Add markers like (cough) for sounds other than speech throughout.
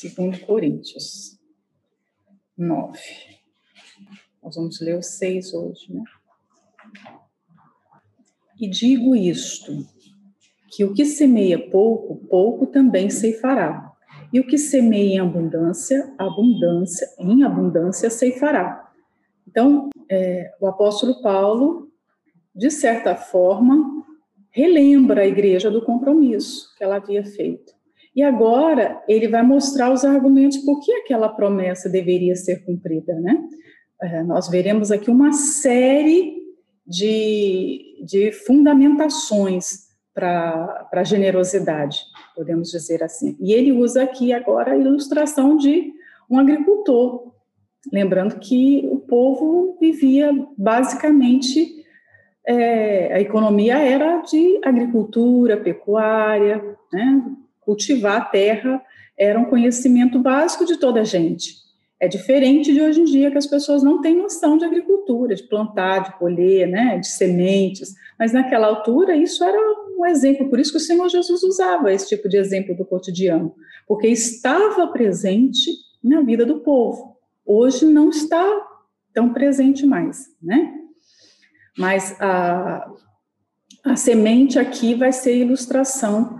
Segundo Coríntios 9. Nós vamos ler o 6 hoje, né? E digo isto, que o que semeia pouco, pouco também ceifará. E o que semeia em abundância, abundância, em abundância ceifará. Então, é, o apóstolo Paulo, de certa forma, relembra a igreja do compromisso que ela havia feito. E agora ele vai mostrar os argumentos por que aquela promessa deveria ser cumprida, né? É, nós veremos aqui uma série de, de fundamentações para a generosidade, podemos dizer assim. E ele usa aqui agora a ilustração de um agricultor, lembrando que o povo vivia basicamente, é, a economia era de agricultura, pecuária, né? Cultivar a terra era um conhecimento básico de toda a gente. É diferente de hoje em dia, que as pessoas não têm noção de agricultura, de plantar, de colher, né, de sementes. Mas naquela altura, isso era um exemplo. Por isso que o Senhor Jesus usava esse tipo de exemplo do cotidiano, porque estava presente na vida do povo. Hoje não está tão presente mais, né? Mas a, a semente aqui vai ser ilustração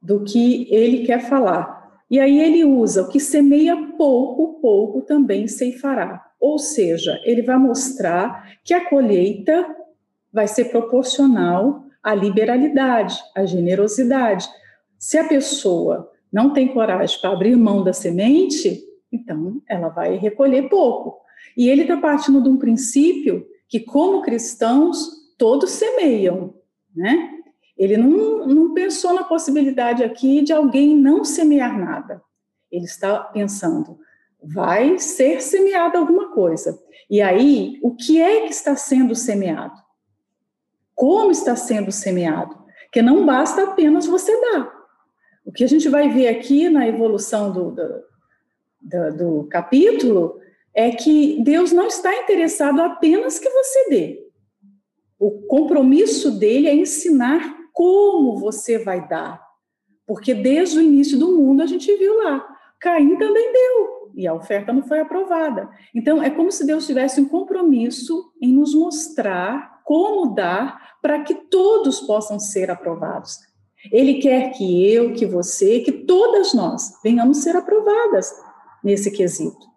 do que ele quer falar. E aí ele usa o que semeia pouco, pouco também ceifará. Ou seja, ele vai mostrar que a colheita vai ser proporcional à liberalidade, à generosidade. Se a pessoa não tem coragem para abrir mão da semente, então ela vai recolher pouco. E ele está partindo de um princípio que, como cristãos, todos semeiam, né? Ele não, não pensou na possibilidade aqui de alguém não semear nada. Ele está pensando, vai ser semeada alguma coisa. E aí, o que é que está sendo semeado? Como está sendo semeado? Que não basta apenas você dar. O que a gente vai ver aqui na evolução do, do, do, do capítulo é que Deus não está interessado apenas que você dê. O compromisso dele é ensinar como você vai dar. Porque desde o início do mundo a gente viu lá, Caim também deu, e a oferta não foi aprovada. Então, é como se Deus tivesse um compromisso em nos mostrar como dar para que todos possam ser aprovados. Ele quer que eu, que você, que todas nós venhamos ser aprovadas nesse quesito.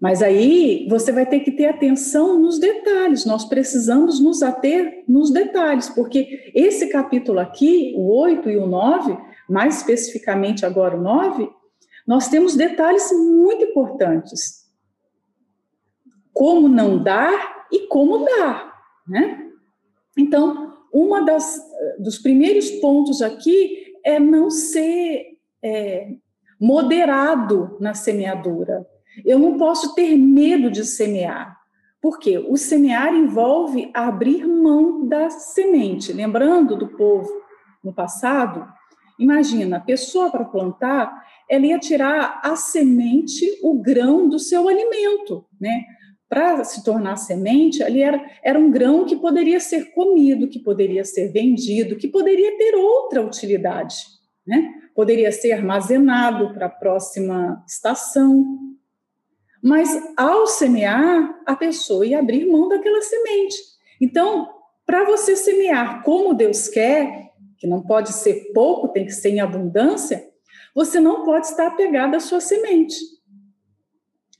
Mas aí você vai ter que ter atenção nos detalhes, nós precisamos nos ater nos detalhes, porque esse capítulo aqui, o 8 e o 9, mais especificamente agora o 9, nós temos detalhes muito importantes. Como não dar e como dar, né? Então, uma das dos primeiros pontos aqui é não ser é, moderado na semeadura. Eu não posso ter medo de semear. Porque o semear envolve abrir mão da semente. Lembrando do povo no passado, imagina, a pessoa para plantar, ela ia tirar a semente, o grão do seu alimento, né? Para se tornar semente, ali era, era um grão que poderia ser comido, que poderia ser vendido, que poderia ter outra utilidade, né? Poderia ser armazenado para a próxima estação, mas ao semear, a pessoa ia abrir mão daquela semente. Então, para você semear como Deus quer, que não pode ser pouco, tem que ser em abundância, você não pode estar apegado à sua semente.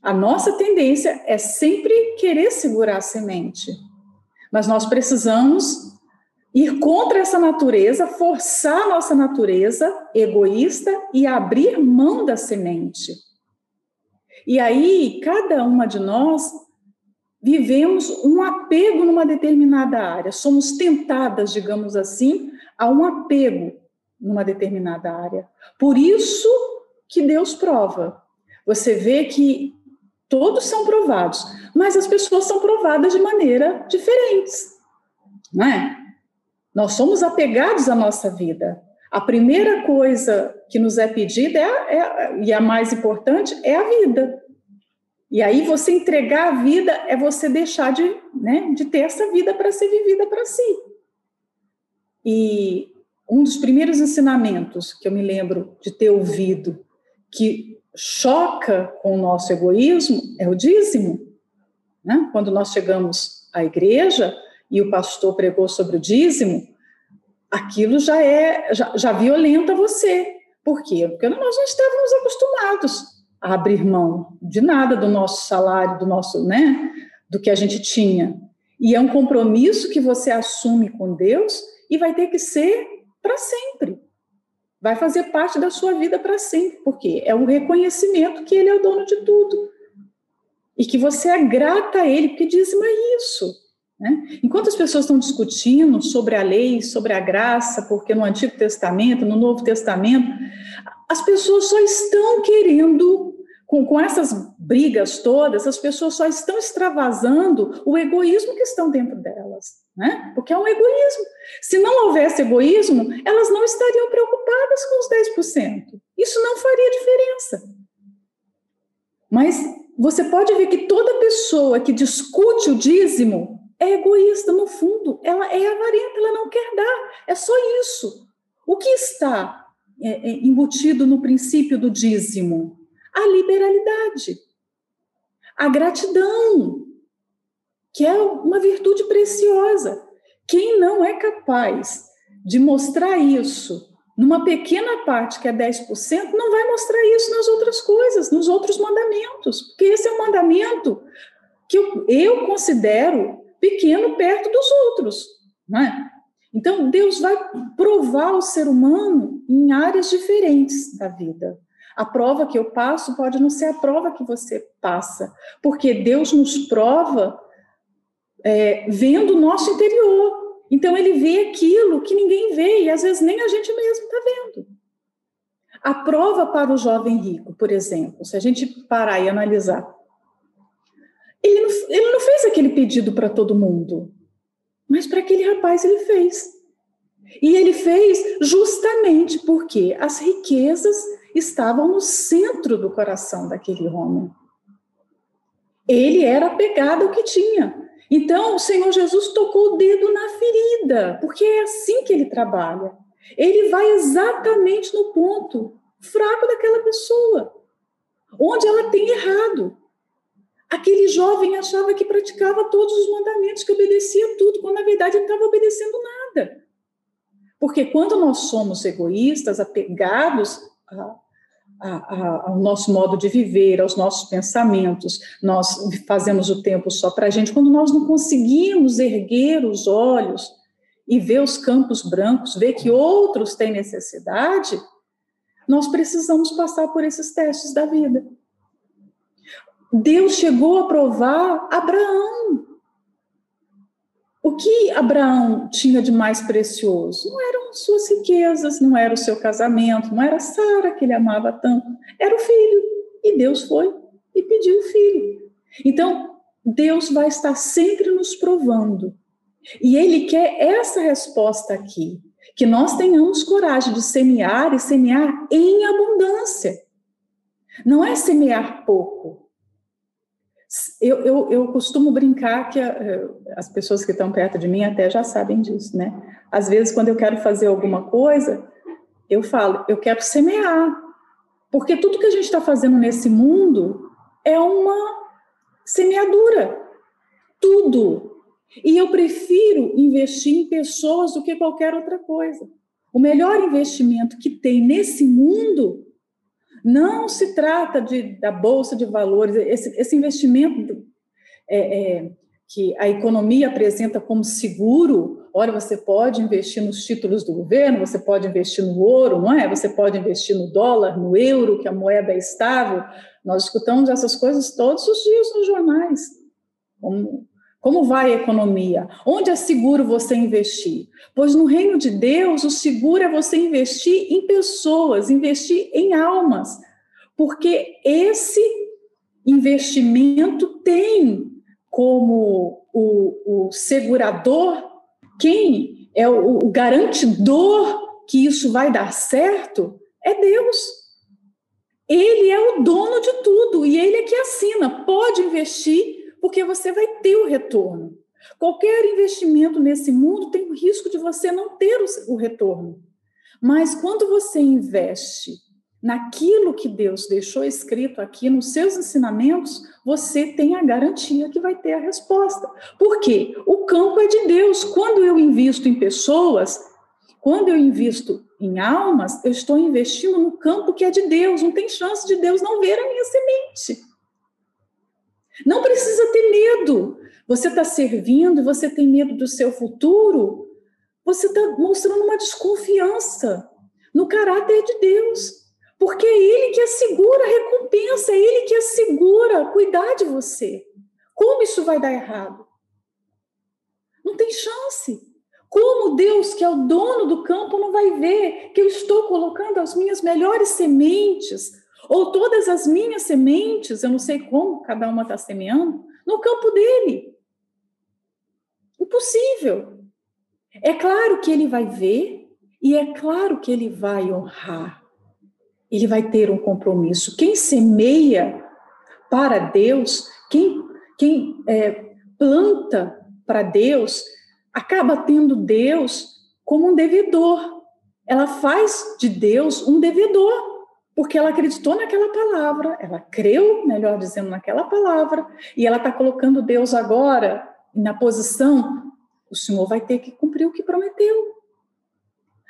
A nossa tendência é sempre querer segurar a semente. Mas nós precisamos ir contra essa natureza, forçar a nossa natureza egoísta e abrir mão da semente. E aí, cada uma de nós vivemos um apego numa determinada área, somos tentadas, digamos assim, a um apego numa determinada área. Por isso que Deus prova. Você vê que todos são provados, mas as pessoas são provadas de maneira diferentes, não é? Nós somos apegados à nossa vida. A primeira coisa que nos é pedida é, é, e a mais importante é a vida. E aí você entregar a vida é você deixar de, né, de ter essa vida para ser vivida para si. E um dos primeiros ensinamentos que eu me lembro de ter ouvido que choca com o nosso egoísmo é o dízimo. Né? Quando nós chegamos à igreja e o pastor pregou sobre o dízimo, aquilo já é já, já violenta você. Por quê? Porque nós não estávamos acostumados a abrir mão de nada do nosso salário, do nosso, né, do que a gente tinha. E é um compromisso que você assume com Deus e vai ter que ser para sempre. Vai fazer parte da sua vida para sempre, porque é o reconhecimento que ele é o dono de tudo. E que você é grata a ele, porque dízimo é isso. Né? Enquanto as pessoas estão discutindo sobre a lei, sobre a graça, porque no Antigo Testamento, no Novo Testamento, as pessoas só estão querendo, com, com essas brigas todas, as pessoas só estão extravasando o egoísmo que estão dentro delas. Né? Porque é um egoísmo. Se não houvesse egoísmo, elas não estariam preocupadas com os 10%. Isso não faria diferença. Mas você pode ver que toda pessoa que discute o dízimo é egoísta, no fundo, ela é avarenta, ela não quer dar, é só isso. O que está é, é, embutido no princípio do dízimo? A liberalidade, a gratidão, que é uma virtude preciosa. Quem não é capaz de mostrar isso numa pequena parte, que é 10%, não vai mostrar isso nas outras coisas, nos outros mandamentos, porque esse é um mandamento que eu, eu considero pequeno perto dos outros, não é? Então, Deus vai provar o ser humano em áreas diferentes da vida. A prova que eu passo pode não ser a prova que você passa, porque Deus nos prova é, vendo o nosso interior. Então, ele vê aquilo que ninguém vê e às vezes nem a gente mesmo está vendo. A prova para o jovem rico, por exemplo, se a gente parar e analisar ele não, ele não fez aquele pedido para todo mundo, mas para aquele rapaz ele fez. E ele fez justamente porque as riquezas estavam no centro do coração daquele homem. Ele era apegado ao que tinha. Então, o Senhor Jesus tocou o dedo na ferida, porque é assim que ele trabalha. Ele vai exatamente no ponto fraco daquela pessoa, onde ela tem errado. Aquele jovem achava que praticava todos os mandamentos, que obedecia tudo, quando na verdade ele estava obedecendo nada. Porque quando nós somos egoístas, apegados a, a, a, ao nosso modo de viver, aos nossos pensamentos, nós fazemos o tempo só para a gente, quando nós não conseguimos erguer os olhos e ver os campos brancos, ver que outros têm necessidade, nós precisamos passar por esses testes da vida. Deus chegou a provar Abraão. O que Abraão tinha de mais precioso? Não eram suas riquezas, não era o seu casamento, não era Sara que ele amava tanto, era o filho. E Deus foi e pediu o filho. Então, Deus vai estar sempre nos provando. E Ele quer essa resposta aqui: que nós tenhamos coragem de semear e semear em abundância. Não é semear pouco, eu, eu, eu costumo brincar que a, eh, as pessoas que estão perto de mim até já sabem disso, né? Às vezes, quando eu quero fazer alguma coisa, eu falo, eu quero semear. Porque tudo que a gente está fazendo nesse mundo é uma semeadura. Tudo. E eu prefiro investir em pessoas do que qualquer outra coisa. O melhor investimento que tem nesse mundo não se trata de, da bolsa de valores, esse, esse investimento é, é, que a economia apresenta como seguro. Olha, você pode investir nos títulos do governo, você pode investir no ouro, não é? Você pode investir no dólar, no euro, que a moeda é estável. Nós escutamos essas coisas todos os dias nos jornais. Como, como vai a economia? Onde é seguro você investir? Pois no reino de Deus, o seguro é você investir em pessoas, investir em almas, porque esse investimento tem como o, o segurador, quem é o, o garantidor que isso vai dar certo, é Deus. Ele é o dono de tudo e ele é que assina. Pode investir porque você vai ter o retorno. Qualquer investimento nesse mundo tem o risco de você não ter o retorno. Mas quando você investe naquilo que Deus deixou escrito aqui nos seus ensinamentos, você tem a garantia que vai ter a resposta. Por quê? O campo é de Deus. Quando eu invisto em pessoas, quando eu invisto em almas, eu estou investindo no campo que é de Deus. Não tem chance de Deus não ver a minha semente. Não precisa ter medo. Você está servindo, você tem medo do seu futuro, você está mostrando uma desconfiança no caráter de Deus. Porque é Ele que assegura a recompensa, é Ele que assegura cuidar de você. Como isso vai dar errado? Não tem chance. Como Deus, que é o dono do campo, não vai ver que eu estou colocando as minhas melhores sementes, ou todas as minhas sementes, eu não sei como cada uma está semeando, no campo dele? Impossível. É claro que ele vai ver, e é claro que ele vai honrar ele vai ter um compromisso. Quem semeia para Deus, quem, quem é, planta para Deus, acaba tendo Deus como um devedor. Ela faz de Deus um devedor, porque ela acreditou naquela palavra, ela creu, melhor dizendo, naquela palavra, e ela está colocando Deus agora na posição: o Senhor vai ter que cumprir o que prometeu.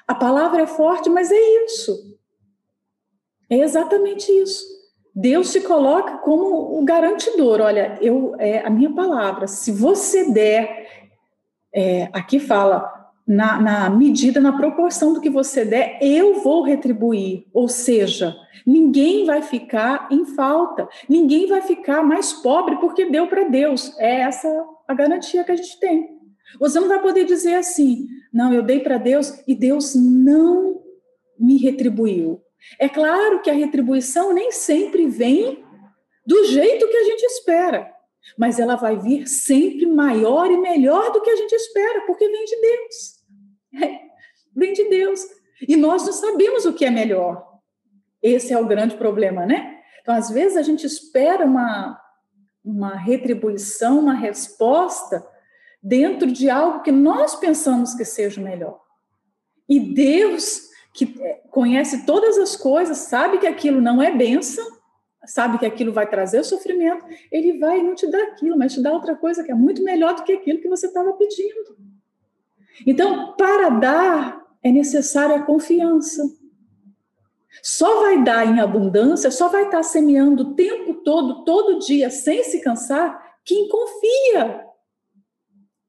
A palavra é forte, mas é isso. É exatamente isso. Deus se coloca como o garantidor. Olha, eu é a minha palavra. Se você der, é, aqui fala na, na medida, na proporção do que você der, eu vou retribuir. Ou seja, ninguém vai ficar em falta, ninguém vai ficar mais pobre porque deu para Deus. É essa a garantia que a gente tem. Você não vai poder dizer assim, não, eu dei para Deus e Deus não me retribuiu. É claro que a retribuição nem sempre vem do jeito que a gente espera, mas ela vai vir sempre maior e melhor do que a gente espera, porque vem de Deus. (laughs) Vem de Deus. E nós não sabemos o que é melhor. Esse é o grande problema, né? Então, às vezes, a gente espera uma, uma retribuição, uma resposta dentro de algo que nós pensamos que seja melhor. E Deus que é, conhece todas as coisas, sabe que aquilo não é bênção, sabe que aquilo vai trazer sofrimento, ele vai não te dar aquilo, mas te dá outra coisa que é muito melhor do que aquilo que você estava pedindo. Então, para dar, é necessária a confiança. Só vai dar em abundância, só vai estar semeando o tempo todo, todo dia, sem se cansar, quem confia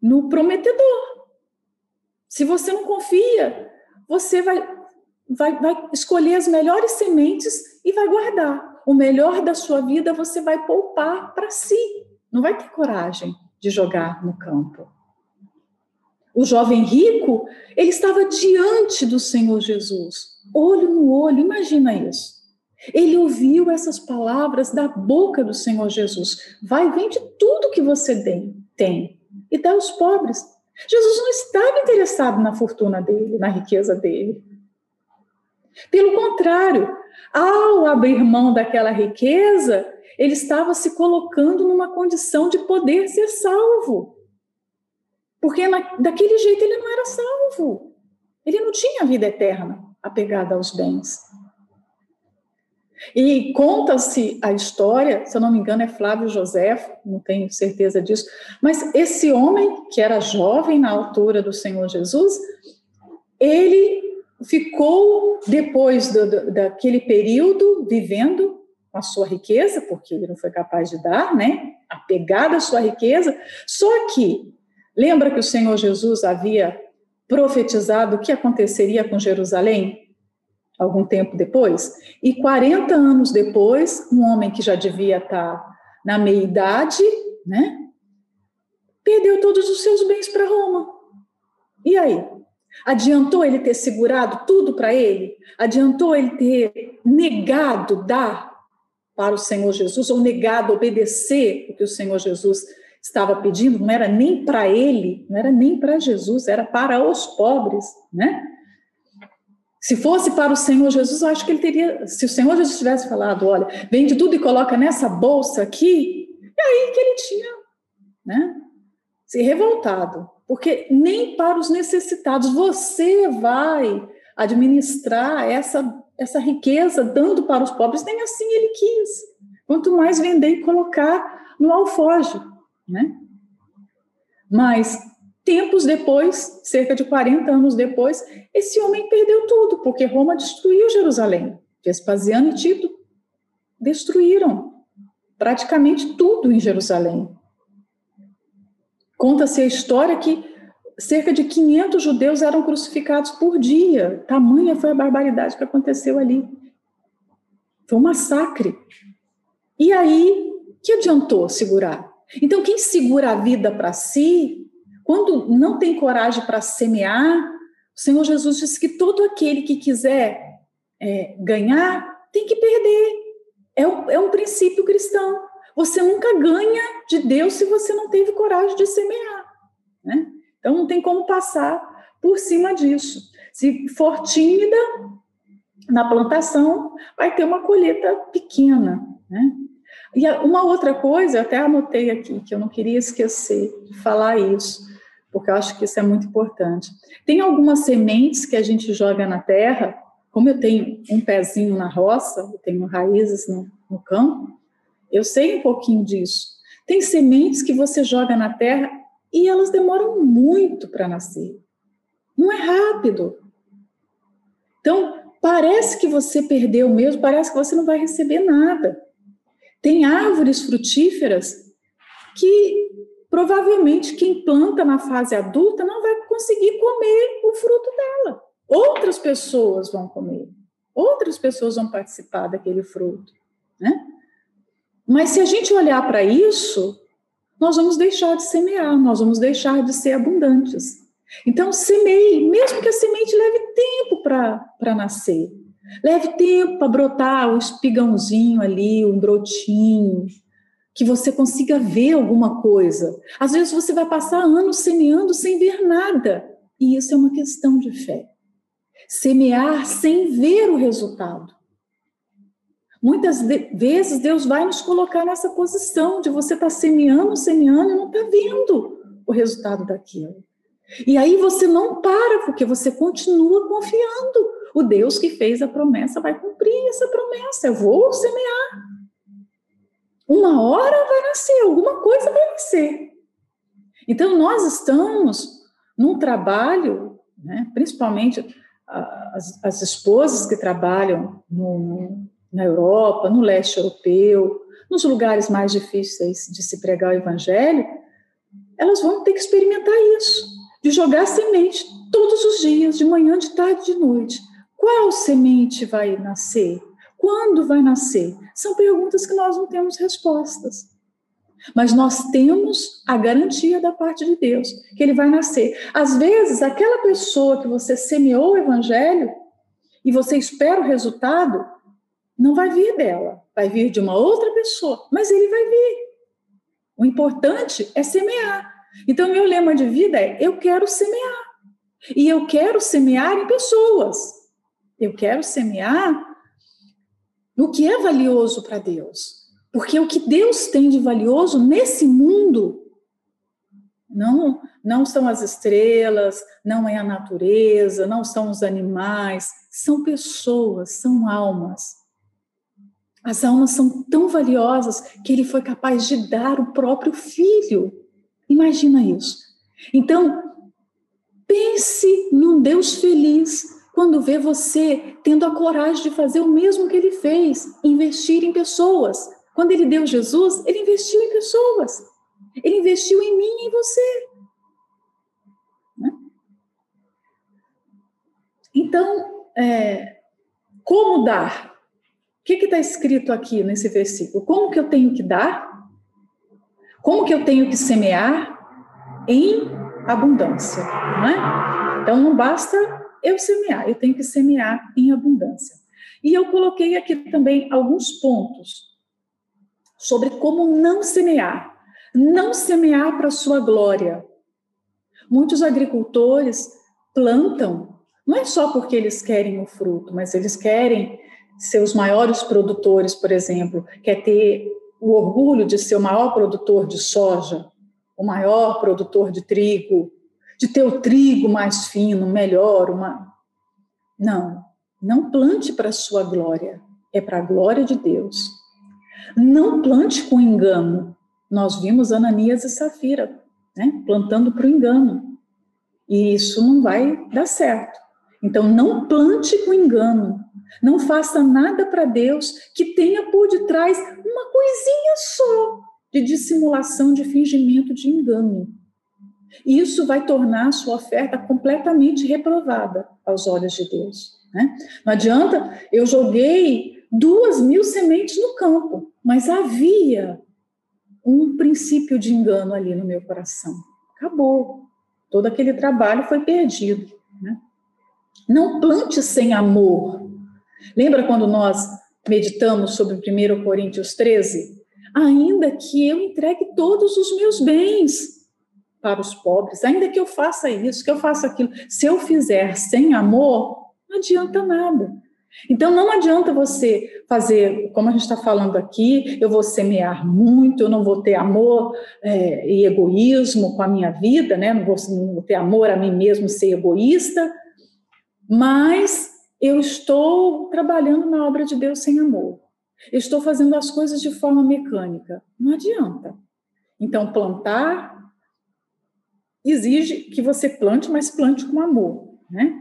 no prometedor. Se você não confia, você vai vai, vai escolher as melhores sementes e vai guardar. O melhor da sua vida você vai poupar para si. Não vai ter coragem de jogar no campo. O jovem rico, ele estava diante do Senhor Jesus, olho no olho, imagina isso. Ele ouviu essas palavras da boca do Senhor Jesus. Vai, vende tudo que você tem e dá aos pobres. Jesus não estava interessado na fortuna dele, na riqueza dele. Pelo contrário, ao abrir mão daquela riqueza, ele estava se colocando numa condição de poder ser salvo. Porque na, daquele jeito ele não era salvo. Ele não tinha vida eterna apegada aos bens. E conta-se a história, se eu não me engano, é Flávio José, não tenho certeza disso, mas esse homem, que era jovem na altura do Senhor Jesus, ele ficou, depois do, do, daquele período, vivendo a sua riqueza, porque ele não foi capaz de dar, né? Apegado à sua riqueza. Só que, lembra que o Senhor Jesus havia profetizado o que aconteceria com Jerusalém? Algum tempo depois? E 40 anos depois, um homem que já devia estar na meia-idade, né? Perdeu todos os seus bens para Roma. E aí? Adiantou ele ter segurado tudo para ele? Adiantou ele ter negado dar para o Senhor Jesus ou negado obedecer o que o Senhor Jesus estava pedindo? Não era nem para ele, não era nem para Jesus, era para os pobres, né? Se fosse para o Senhor Jesus, eu acho que ele teria, se o Senhor Jesus tivesse falado, olha, vende tudo e coloca nessa bolsa aqui, é aí que ele tinha, né? Se revoltado porque nem para os necessitados você vai administrar essa, essa riqueza, dando para os pobres, nem assim ele quis. Quanto mais vender e colocar no alfoge, né? Mas tempos depois, cerca de 40 anos depois, esse homem perdeu tudo, porque Roma destruiu Jerusalém. Vespasiano e Tito destruíram praticamente tudo em Jerusalém. Conta-se a história que cerca de 500 judeus eram crucificados por dia. Tamanha foi a barbaridade que aconteceu ali. Foi um massacre. E aí, que adiantou segurar? Então, quem segura a vida para si, quando não tem coragem para semear, o Senhor Jesus disse que todo aquele que quiser é, ganhar tem que perder. É um, é um princípio cristão. Você nunca ganha de Deus se você não teve coragem de semear. Né? Então, não tem como passar por cima disso. Se for tímida na plantação, vai ter uma colheita pequena. Né? E uma outra coisa, eu até anotei aqui, que eu não queria esquecer de falar isso, porque eu acho que isso é muito importante. Tem algumas sementes que a gente joga na terra, como eu tenho um pezinho na roça, eu tenho raízes no, no campo, eu sei um pouquinho disso. Tem sementes que você joga na terra e elas demoram muito para nascer. Não é rápido. Então, parece que você perdeu mesmo, parece que você não vai receber nada. Tem árvores frutíferas que provavelmente quem planta na fase adulta não vai conseguir comer o fruto dela. Outras pessoas vão comer, outras pessoas vão participar daquele fruto, né? Mas se a gente olhar para isso, nós vamos deixar de semear, nós vamos deixar de ser abundantes. Então, semeie, mesmo que a semente leve tempo para nascer, leve tempo para brotar o espigãozinho ali, um brotinho, que você consiga ver alguma coisa. Às vezes você vai passar anos semeando sem ver nada, e isso é uma questão de fé. Semear sem ver o resultado. Muitas vezes Deus vai nos colocar nessa posição de você estar tá semeando, semeando e não está vendo o resultado daquilo. E aí você não para, porque você continua confiando. O Deus que fez a promessa vai cumprir essa promessa. Eu vou semear. Uma hora vai nascer, alguma coisa vai nascer. Então, nós estamos num trabalho, né, principalmente as, as esposas que trabalham no, na Europa, no leste europeu, nos lugares mais difíceis de se pregar o evangelho, elas vão ter que experimentar isso, de jogar semente todos os dias, de manhã, de tarde, de noite. Qual semente vai nascer? Quando vai nascer? São perguntas que nós não temos respostas. Mas nós temos a garantia da parte de Deus que ele vai nascer. Às vezes, aquela pessoa que você semeou o evangelho e você espera o resultado, não vai vir dela, vai vir de uma outra pessoa, mas ele vai vir. O importante é semear. Então, meu lema de vida é: eu quero semear. E eu quero semear em pessoas. Eu quero semear no que é valioso para Deus. Porque o que Deus tem de valioso nesse mundo não, não são as estrelas, não é a natureza, não são os animais, são pessoas, são almas. As almas são tão valiosas que ele foi capaz de dar o próprio filho. Imagina isso. Então, pense num Deus feliz quando vê você tendo a coragem de fazer o mesmo que ele fez, investir em pessoas. Quando ele deu Jesus, ele investiu em pessoas. Ele investiu em mim e em você. Né? Então, é, como dar? O que está escrito aqui nesse versículo? Como que eu tenho que dar? Como que eu tenho que semear? Em abundância, é? Então não basta eu semear, eu tenho que semear em abundância. E eu coloquei aqui também alguns pontos sobre como não semear. Não semear para sua glória. Muitos agricultores plantam, não é só porque eles querem o fruto, mas eles querem seus maiores produtores, por exemplo, quer ter o orgulho de ser o maior produtor de soja, o maior produtor de trigo, de ter o trigo mais fino, melhor, uma, Não, não plante para a sua glória, é para a glória de Deus. Não plante com engano. Nós vimos Ananias e Safira, né, plantando para o engano. E isso não vai dar certo. Então, não plante com engano. Não faça nada para Deus que tenha por detrás uma coisinha só de dissimulação, de fingimento, de engano. Isso vai tornar a sua oferta completamente reprovada aos olhos de Deus. Né? Não adianta, eu joguei duas mil sementes no campo, mas havia um princípio de engano ali no meu coração. Acabou. Todo aquele trabalho foi perdido. Né? Não plante sem amor. Lembra quando nós meditamos sobre 1 Coríntios 13? Ainda que eu entregue todos os meus bens para os pobres, ainda que eu faça isso, que eu faça aquilo, se eu fizer sem amor, não adianta nada. Então, não adianta você fazer, como a gente está falando aqui, eu vou semear muito, eu não vou ter amor é, e egoísmo com a minha vida, né? não, vou, não vou ter amor a mim mesmo, ser egoísta, mas eu estou trabalhando na obra de Deus sem amor. Eu estou fazendo as coisas de forma mecânica. Não adianta. Então, plantar exige que você plante, mas plante com amor, né?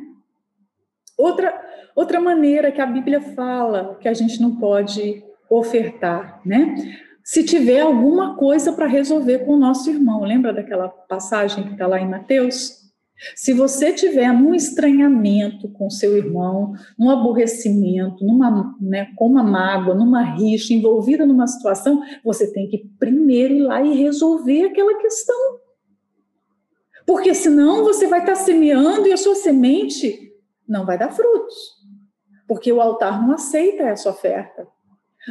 Outra, outra maneira que a Bíblia fala que a gente não pode ofertar, né? Se tiver alguma coisa para resolver com o nosso irmão, lembra daquela passagem que está lá em Mateus? Se você tiver num estranhamento com seu irmão, num aborrecimento, numa, né, com uma mágoa, numa rixa, envolvida numa situação, você tem que primeiro ir lá e resolver aquela questão. Porque senão você vai estar semeando e a sua semente não vai dar frutos, porque o altar não aceita essa oferta.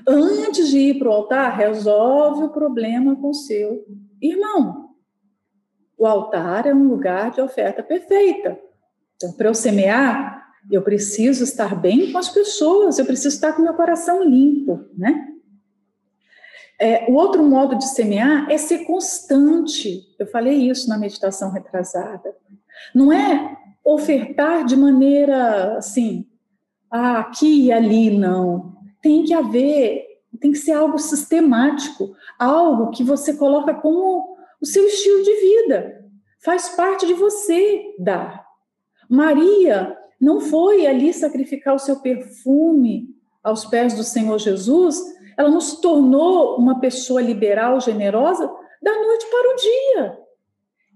Antes de ir para o altar, resolve o problema com seu irmão. O altar é um lugar de oferta perfeita. Então, para eu semear, eu preciso estar bem com as pessoas, eu preciso estar com meu coração limpo, né? É, o outro modo de semear é ser constante. Eu falei isso na meditação retrasada. Não é ofertar de maneira assim, ah, aqui e ali, não. Tem que haver, tem que ser algo sistemático, algo que você coloca como o seu estilo de vida. Faz parte de você dar. Maria não foi ali sacrificar o seu perfume aos pés do Senhor Jesus, ela não se tornou uma pessoa liberal, generosa da noite para o dia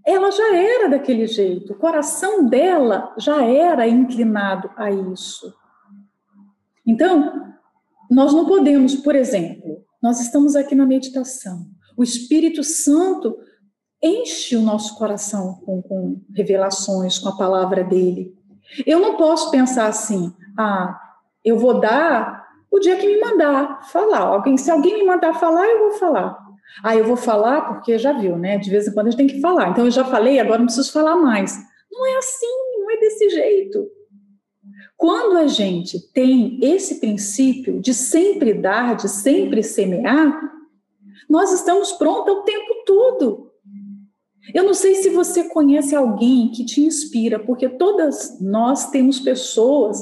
ela já era daquele jeito, o coração dela já era inclinado a isso. Então, nós não podemos, por exemplo, nós estamos aqui na meditação, o Espírito Santo enche o nosso coração com, com revelações, com a palavra dele. Eu não posso pensar assim, ah, eu vou dar o dia que me mandar falar. Alguém, se alguém me mandar falar, eu vou falar. Ah, eu vou falar porque já viu, né? De vez em quando a gente tem que falar. Então eu já falei, agora não preciso falar mais. Não é assim, não é desse jeito. Quando a gente tem esse princípio de sempre dar, de sempre semear, nós estamos prontos o tempo todo. Eu não sei se você conhece alguém que te inspira, porque todas nós temos pessoas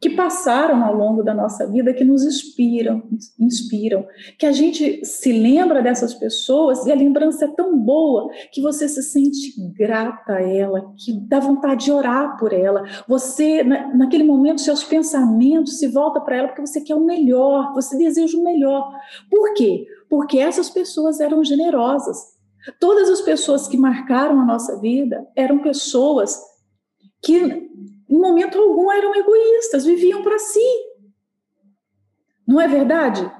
que passaram ao longo da nossa vida que nos inspiram, inspiram, que a gente se lembra dessas pessoas e a lembrança é tão boa que você se sente grata a ela, que dá vontade de orar por ela. Você naquele momento seus pensamentos se voltam para ela porque você quer o melhor, você deseja o melhor. Por quê? Porque essas pessoas eram generosas. Todas as pessoas que marcaram a nossa vida eram pessoas que em momento algum eram egoístas, viviam para si. Não é verdade?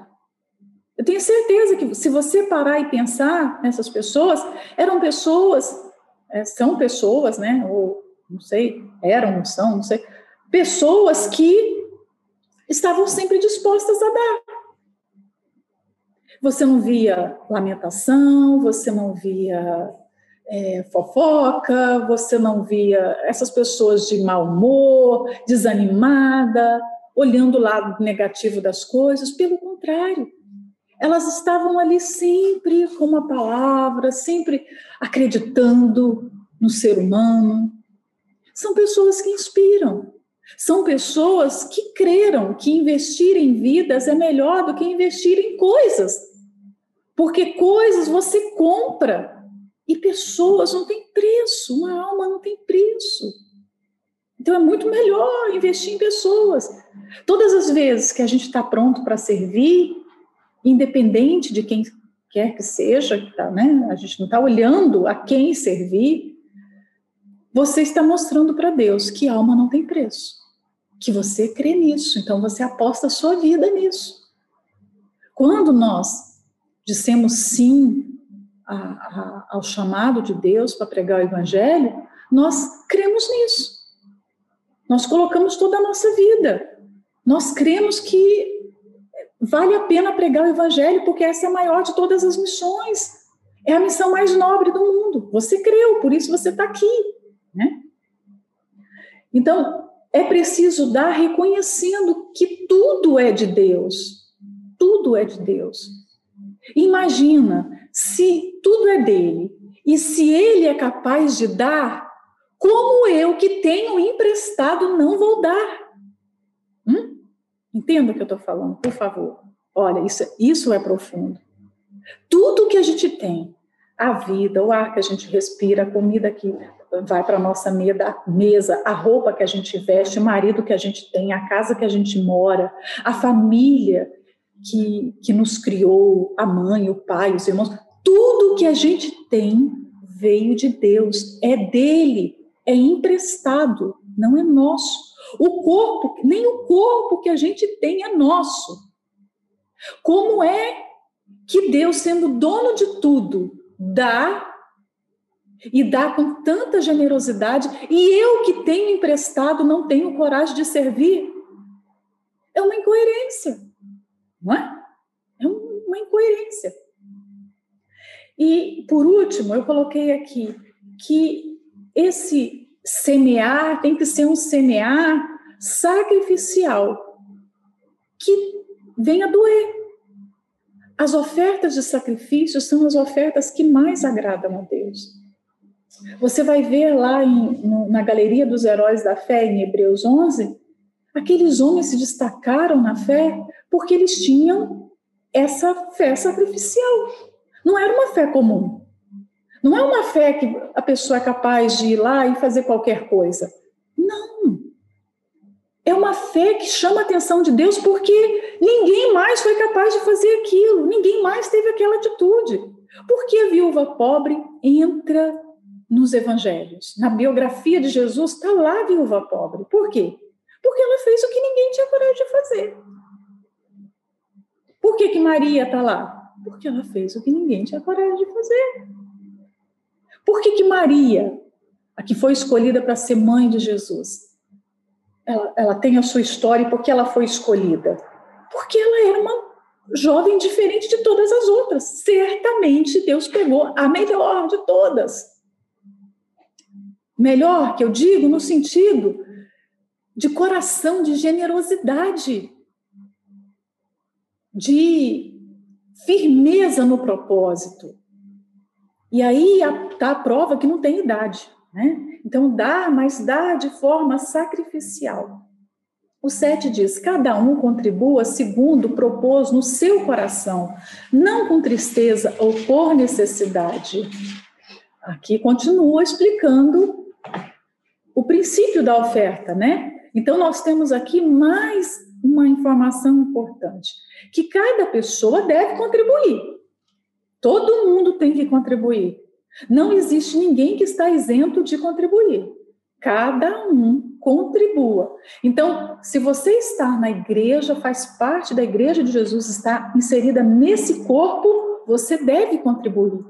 Eu tenho certeza que se você parar e pensar nessas pessoas, eram pessoas, é, são pessoas, né? Ou não sei, eram, são, não sei, pessoas que estavam sempre dispostas a dar. Você não via lamentação, você não via é, fofoca, você não via essas pessoas de mau humor, desanimada, olhando o lado negativo das coisas, pelo contrário, elas estavam ali sempre com uma palavra, sempre acreditando no ser humano. São pessoas que inspiram. São pessoas que creram que investir em vidas é melhor do que investir em coisas. Porque coisas você compra e pessoas não têm preço, uma alma não tem preço. Então é muito melhor investir em pessoas. Todas as vezes que a gente está pronto para servir, independente de quem quer que seja, tá, né? a gente não está olhando a quem servir, você está mostrando para Deus que alma não tem preço, que você crê nisso, então você aposta a sua vida nisso. Quando nós dissemos sim a, a, ao chamado de Deus para pregar o Evangelho, nós cremos nisso. Nós colocamos toda a nossa vida. Nós cremos que vale a pena pregar o Evangelho, porque essa é a maior de todas as missões. É a missão mais nobre do mundo. Você creu, por isso você está aqui. Né? Então, é preciso dar reconhecendo que tudo é de Deus. Tudo é de Deus. Imagina se tudo é dele e se ele é capaz de dar, como eu que tenho emprestado não vou dar? Hum? Entenda o que eu estou falando, por favor. Olha, isso, isso é profundo. Tudo que a gente tem, a vida, o ar que a gente respira, a comida que vai para a nossa mesa, a roupa que a gente veste, o marido que a gente tem, a casa que a gente mora, a família que, que nos criou, a mãe, o pai, os irmãos, tudo que a gente tem veio de Deus, é dele, é emprestado, não é nosso. O corpo, nem o corpo que a gente tem é nosso. Como é que Deus, sendo dono de tudo, dá e dá com tanta generosidade, e eu que tenho emprestado não tenho coragem de servir? É uma incoerência, não é? É uma incoerência. E, por último, eu coloquei aqui que esse semear tem que ser um semear sacrificial, que venha doer. As ofertas de sacrifício são as ofertas que mais agradam a Deus. Você vai ver lá em, na Galeria dos Heróis da Fé, em Hebreus 11, aqueles homens se destacaram na fé porque eles tinham essa fé sacrificial. Não era uma fé comum. Não é uma fé que a pessoa é capaz de ir lá e fazer qualquer coisa. Não. É uma fé que chama a atenção de Deus porque ninguém mais foi capaz de fazer aquilo, ninguém mais teve aquela atitude. Por que a viúva pobre entra nos evangelhos? Na biografia de Jesus está lá a viúva pobre. Por quê? Porque ela fez o que ninguém tinha coragem de fazer. Por que, que Maria está lá? Porque ela fez o que ninguém tinha coragem de fazer. Por que, que Maria, a que foi escolhida para ser mãe de Jesus, ela, ela tem a sua história e por que ela foi escolhida? Porque ela era uma jovem diferente de todas as outras. Certamente Deus pegou a melhor de todas. Melhor que eu digo no sentido de coração, de generosidade, de firmeza no propósito. E aí está a prova que não tem idade. Né? Então, dá, mas dá de forma sacrificial. O 7 diz: cada um contribua segundo propôs no seu coração, não com tristeza ou por necessidade. Aqui continua explicando o princípio da oferta, né? Então, nós temos aqui mais uma informação importante: que cada pessoa deve contribuir. Todo mundo tem que contribuir. Não existe ninguém que está isento de contribuir. Cada um contribua. Então, se você está na igreja, faz parte da igreja de Jesus, está inserida nesse corpo, você deve contribuir.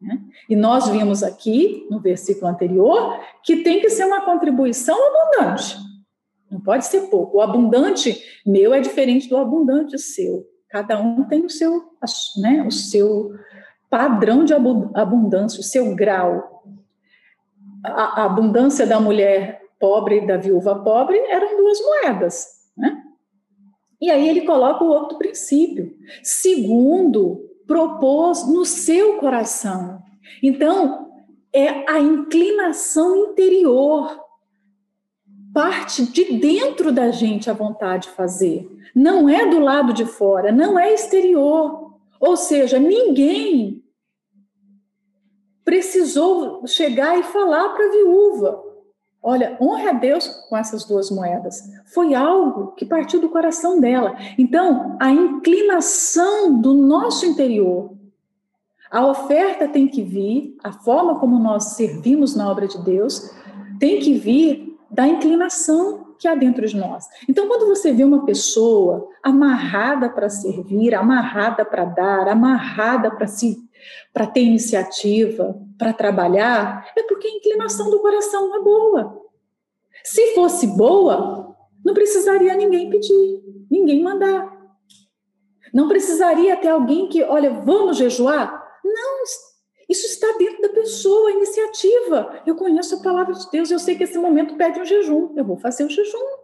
Né? E nós vimos aqui, no versículo anterior, que tem que ser uma contribuição abundante. Não pode ser pouco. O abundante meu é diferente do abundante seu. Cada um tem o seu, né, o seu padrão de abundância, o seu grau. A, abundância da mulher pobre e da viúva pobre eram duas moedas, né? E aí ele coloca o outro princípio. Segundo, propôs no seu coração. Então, é a inclinação interior parte de dentro da gente a vontade de fazer. Não é do lado de fora, não é exterior. Ou seja, ninguém precisou chegar e falar para a viúva: olha, honre a Deus com essas duas moedas. Foi algo que partiu do coração dela. Então, a inclinação do nosso interior, a oferta tem que vir, a forma como nós servimos na obra de Deus, tem que vir da inclinação que há dentro de nós. Então, quando você vê uma pessoa amarrada para servir, amarrada para dar, amarrada para se para ter iniciativa, para trabalhar, é porque a inclinação do coração é boa. Se fosse boa, não precisaria ninguém pedir, ninguém mandar. Não precisaria ter alguém que, olha, vamos jejuar? Isso está dentro da pessoa, a iniciativa. Eu conheço a palavra de Deus, eu sei que esse momento pede um jejum, eu vou fazer o jejum.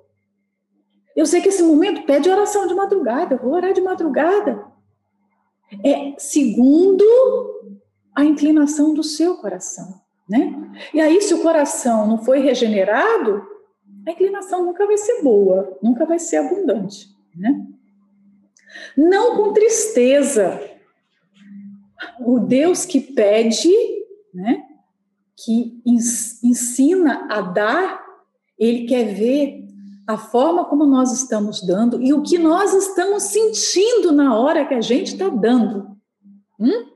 Eu sei que esse momento pede oração de madrugada, eu vou orar de madrugada é segundo a inclinação do seu coração, né? E aí, se o coração não foi regenerado, a inclinação nunca vai ser boa, nunca vai ser abundante, né? Não com tristeza. O Deus que pede, né? Que ensina a dar, ele quer ver a forma como nós estamos dando e o que nós estamos sentindo na hora que a gente está dando. Hum?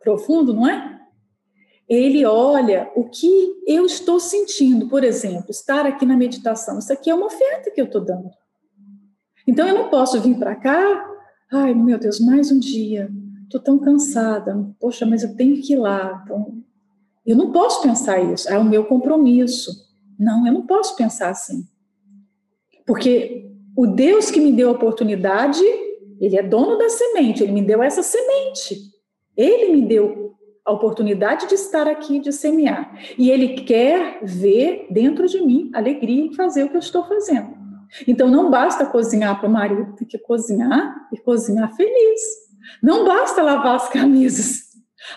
Profundo, não é? Ele olha o que eu estou sentindo, por exemplo, estar aqui na meditação. Isso aqui é uma oferta que eu estou dando. Então eu não posso vir para cá, ai meu Deus, mais um dia, estou tão cansada, poxa, mas eu tenho que ir lá. Então, eu não posso pensar isso, é o meu compromisso. Não, eu não posso pensar assim. Porque o Deus que me deu a oportunidade, ele é dono da semente, ele me deu essa semente. Ele me deu a oportunidade de estar aqui, de semear. E ele quer ver dentro de mim alegria em fazer o que eu estou fazendo. Então não basta cozinhar para o marido, tem que cozinhar e cozinhar feliz. Não basta lavar as camisas.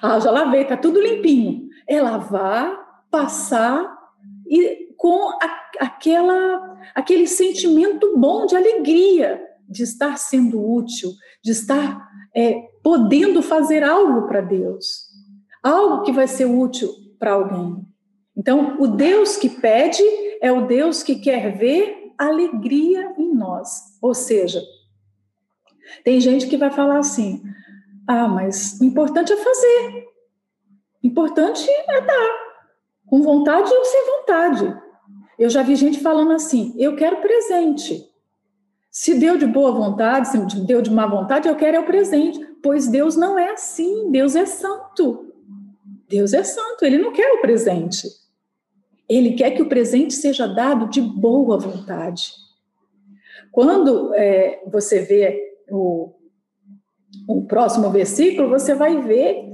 Ah, já lavei, tá tudo limpinho. É lavar, passar e com a, aquela, aquele sentimento bom de alegria de estar sendo útil, de estar é, podendo fazer algo para Deus, algo que vai ser útil para alguém. Então, o Deus que pede é o Deus que quer ver alegria em nós. Ou seja, tem gente que vai falar assim: ah, mas o importante é fazer, o importante é dar, com vontade ou sem vontade. Eu já vi gente falando assim: eu quero presente. Se deu de boa vontade, se deu de má vontade, eu quero é o presente. Pois Deus não é assim. Deus é santo. Deus é santo. Ele não quer o presente. Ele quer que o presente seja dado de boa vontade. Quando é, você vê o, o próximo versículo, você vai ver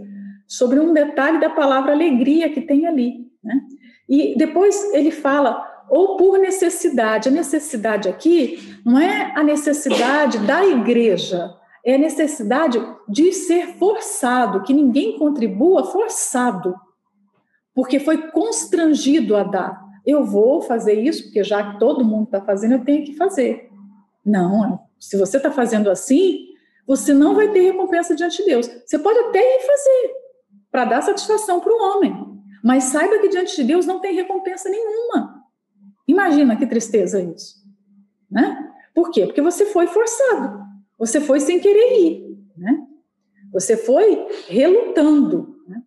sobre um detalhe da palavra alegria que tem ali. Né? E depois ele fala ou por necessidade. A necessidade aqui não é a necessidade da igreja, é a necessidade de ser forçado, que ninguém contribua forçado, porque foi constrangido a dar. Eu vou fazer isso, porque já que todo mundo está fazendo, eu tenho que fazer. Não, se você está fazendo assim, você não vai ter recompensa diante de Deus. Você pode até ir fazer, para dar satisfação para o homem, mas saiba que diante de Deus não tem recompensa nenhuma. Imagina que tristeza isso, né? Por quê? Porque você foi forçado, você foi sem querer ir, né? Você foi relutando. Né?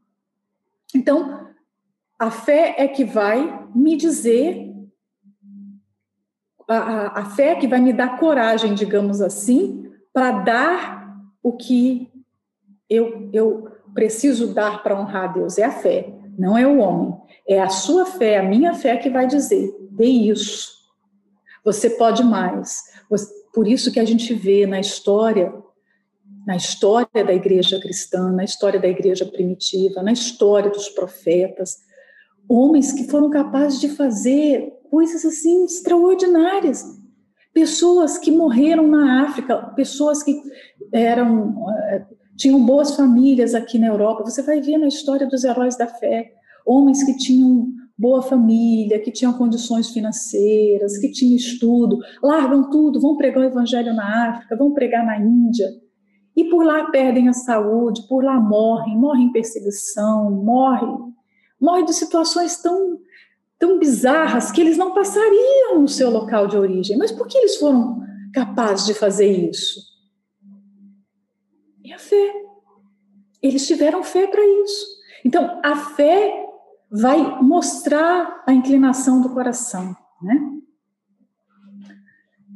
Então, a fé é que vai me dizer, a, a, fé que vai me dar coragem, digamos assim, para dar o que eu, eu preciso dar para honrar a Deus. É a fé, não é o homem. É a sua fé, a minha fé que vai dizer: dê isso. Você pode mais. Por isso que a gente vê na história, na história da igreja cristã, na história da igreja primitiva, na história dos profetas, homens que foram capazes de fazer coisas assim extraordinárias. Pessoas que morreram na África, pessoas que eram eh, tinham boas famílias aqui na Europa. Você vai ver na história dos heróis da fé, homens que tinham boa família, que tinham condições financeiras, que tinham estudo, largam tudo, vão pregar o evangelho na África, vão pregar na Índia, e por lá perdem a saúde, por lá morrem, morrem em perseguição, morrem, morrem de situações tão, tão bizarras que eles não passariam no seu local de origem. Mas por que eles foram capazes de fazer isso? É a fé. Eles tiveram fé para isso. Então, a fé vai mostrar a inclinação do coração. Né?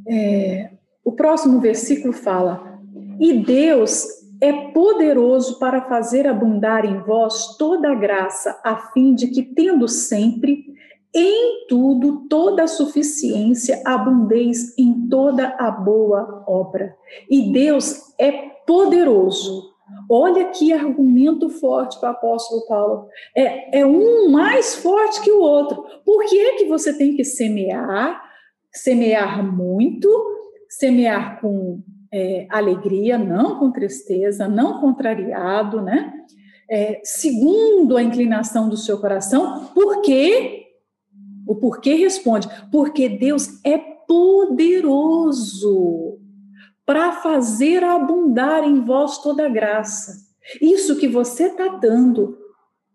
É, o próximo versículo fala: E Deus é poderoso para fazer abundar em vós toda a graça, a fim de que, tendo sempre em tudo toda a suficiência, abundeis em toda a boa obra. E Deus é poderoso Olha que argumento forte para o apóstolo Paulo. É, é um mais forte que o outro. Por que é que você tem que semear, semear muito, semear com é, alegria, não com tristeza, não contrariado, né? É, segundo a inclinação do seu coração, porque o porquê responde, porque Deus é poderoso para fazer abundar em vós toda a graça. Isso que você está dando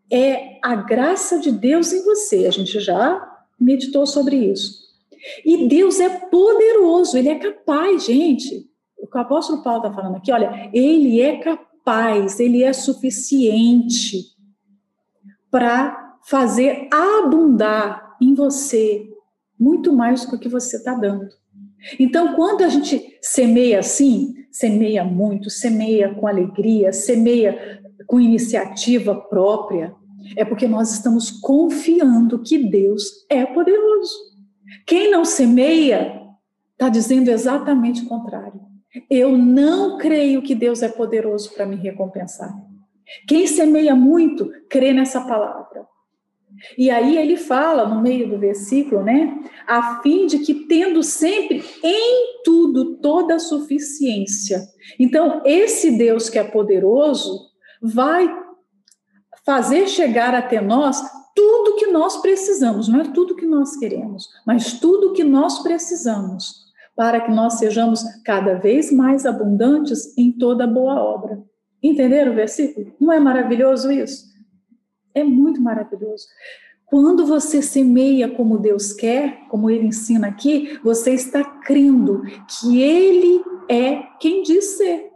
é a graça de Deus em você. A gente já meditou sobre isso. E Deus é poderoso, ele é capaz, gente. O que o apóstolo Paulo está falando aqui, olha, ele é capaz, ele é suficiente para fazer abundar em você muito mais do que você está dando. Então, quando a gente semeia assim, semeia muito, semeia com alegria, semeia com iniciativa própria, é porque nós estamos confiando que Deus é poderoso. Quem não semeia está dizendo exatamente o contrário. Eu não creio que Deus é poderoso para me recompensar. Quem semeia muito crê nessa palavra. E aí ele fala no meio do versículo, né? A fim de que tendo sempre em tudo toda a suficiência. Então, esse Deus que é poderoso vai fazer chegar até nós tudo que nós precisamos, não é tudo que nós queremos, mas tudo que nós precisamos para que nós sejamos cada vez mais abundantes em toda boa obra. Entenderam o versículo? Não é maravilhoso isso? É muito maravilhoso. Quando você semeia como Deus quer, como ele ensina aqui, você está crendo que ele é quem diz ser.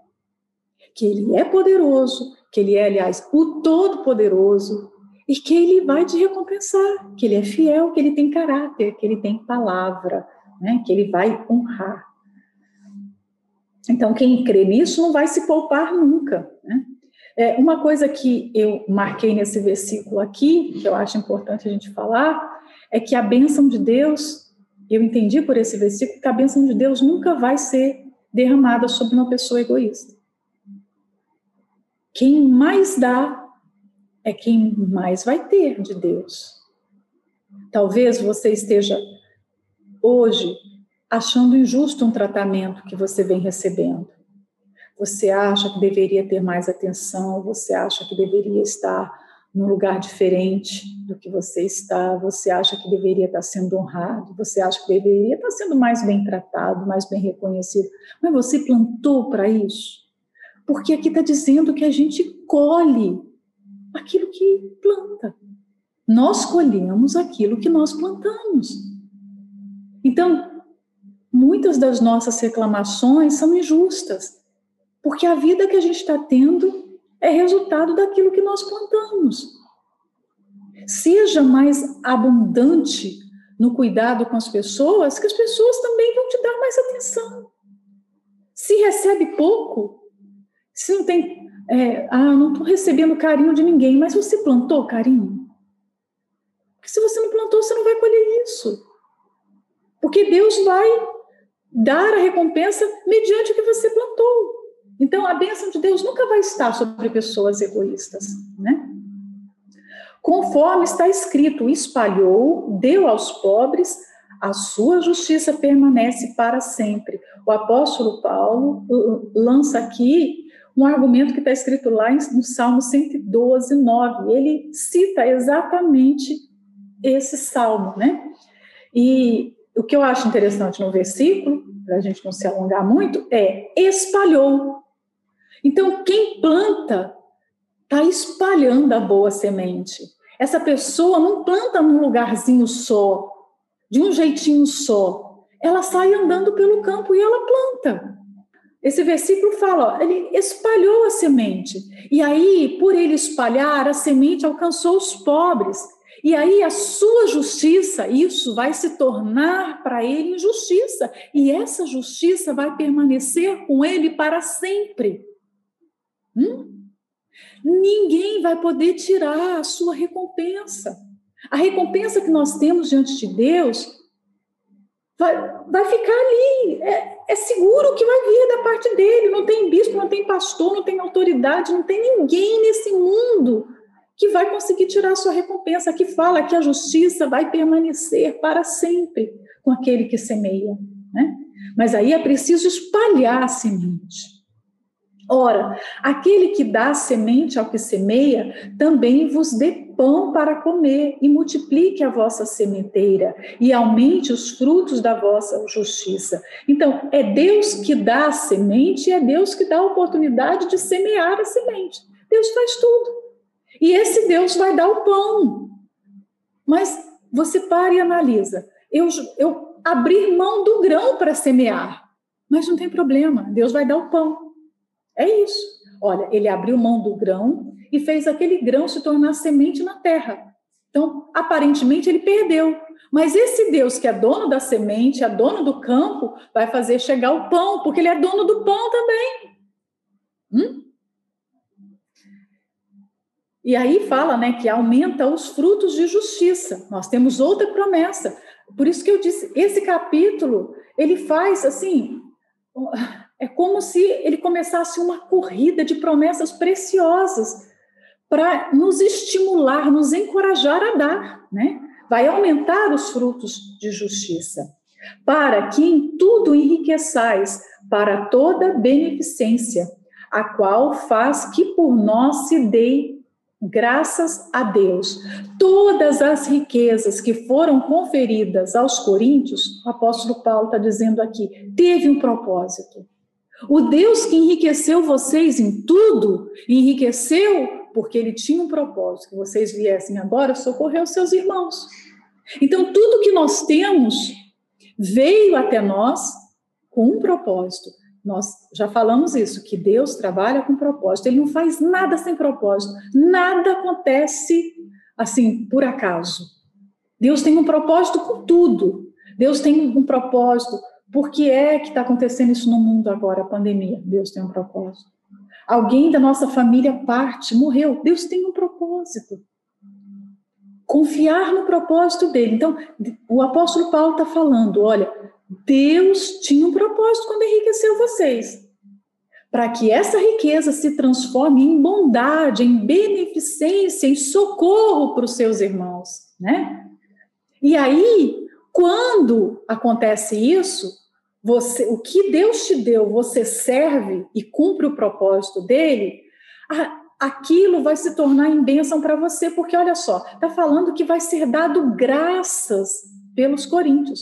Que ele é poderoso, que ele é, aliás, o todo-poderoso e que ele vai te recompensar, que ele é fiel, que ele tem caráter, que ele tem palavra, né? que ele vai honrar. Então, quem crê nisso não vai se poupar nunca. Né? É, uma coisa que eu marquei nesse versículo aqui, que eu acho importante a gente falar, é que a bênção de Deus, eu entendi por esse versículo, que a bênção de Deus nunca vai ser derramada sobre uma pessoa egoísta. Quem mais dá é quem mais vai ter de Deus. Talvez você esteja hoje achando injusto um tratamento que você vem recebendo. Você acha que deveria ter mais atenção, você acha que deveria estar num lugar diferente do que você está, você acha que deveria estar sendo honrado, você acha que deveria estar sendo mais bem tratado, mais bem reconhecido, mas você plantou para isso? Porque aqui está dizendo que a gente colhe aquilo que planta. Nós colhemos aquilo que nós plantamos. Então, muitas das nossas reclamações são injustas. Porque a vida que a gente está tendo é resultado daquilo que nós plantamos. Seja mais abundante no cuidado com as pessoas, que as pessoas também vão te dar mais atenção. Se recebe pouco, se não tem. É, ah, não estou recebendo carinho de ninguém, mas você plantou carinho? Porque se você não plantou, você não vai colher isso. Porque Deus vai dar a recompensa mediante o que você plantou. Então, a bênção de Deus nunca vai estar sobre pessoas egoístas, né? Conforme está escrito, espalhou, deu aos pobres, a sua justiça permanece para sempre. O apóstolo Paulo uh, lança aqui um argumento que está escrito lá no Salmo 112, 9. Ele cita exatamente esse salmo, né? E o que eu acho interessante no versículo, para a gente não se alongar muito, é espalhou. Então, quem planta está espalhando a boa semente. Essa pessoa não planta num lugarzinho só, de um jeitinho só. Ela sai andando pelo campo e ela planta. Esse versículo fala, ó, ele espalhou a semente. E aí, por ele espalhar, a semente alcançou os pobres. E aí, a sua justiça, isso vai se tornar para ele injustiça. E essa justiça vai permanecer com ele para sempre. Hum? Ninguém vai poder tirar a sua recompensa. A recompensa que nós temos diante de Deus vai, vai ficar ali. É, é seguro que vai vir da parte dele. Não tem bispo, não tem pastor, não tem autoridade, não tem ninguém nesse mundo que vai conseguir tirar a sua recompensa. Que fala que a justiça vai permanecer para sempre com aquele que semeia. Né? Mas aí é preciso espalhar a semente. Ora, aquele que dá semente ao que semeia, também vos dê pão para comer, e multiplique a vossa sementeira, e aumente os frutos da vossa justiça. Então, é Deus que dá a semente, e é Deus que dá a oportunidade de semear a semente. Deus faz tudo. E esse Deus vai dar o pão. Mas você para e analisa. Eu, eu abrir mão do grão para semear, mas não tem problema, Deus vai dar o pão. É isso. Olha, ele abriu mão do grão e fez aquele grão se tornar semente na terra. Então, aparentemente, ele perdeu. Mas esse Deus que é dono da semente, é dono do campo, vai fazer chegar o pão, porque ele é dono do pão também. Hum? E aí fala, né, que aumenta os frutos de justiça. Nós temos outra promessa. Por isso que eu disse, esse capítulo, ele faz assim, é como se ele começasse uma corrida de promessas preciosas para nos estimular, nos encorajar a dar, né? Vai aumentar os frutos de justiça, para que em tudo enriqueçais para toda beneficência, a qual faz que por nós se dê graças a Deus. Todas as riquezas que foram conferidas aos coríntios, o apóstolo Paulo está dizendo aqui, teve um propósito. O Deus que enriqueceu vocês em tudo, enriqueceu porque ele tinha um propósito, que vocês viessem agora socorrer os seus irmãos. Então, tudo que nós temos veio até nós com um propósito. Nós já falamos isso, que Deus trabalha com propósito, ele não faz nada sem propósito, nada acontece assim por acaso. Deus tem um propósito com tudo. Deus tem um propósito por que é que está acontecendo isso no mundo agora, a pandemia? Deus tem um propósito. Alguém da nossa família parte, morreu. Deus tem um propósito. Confiar no propósito dele. Então, o apóstolo Paulo está falando: olha, Deus tinha um propósito quando enriqueceu vocês. Para que essa riqueza se transforme em bondade, em beneficência, em socorro para os seus irmãos, né? E aí, quando acontece isso, você, o que Deus te deu, você serve e cumpre o propósito dele, a, aquilo vai se tornar em bênção para você, porque olha só, está falando que vai ser dado graças pelos coríntios.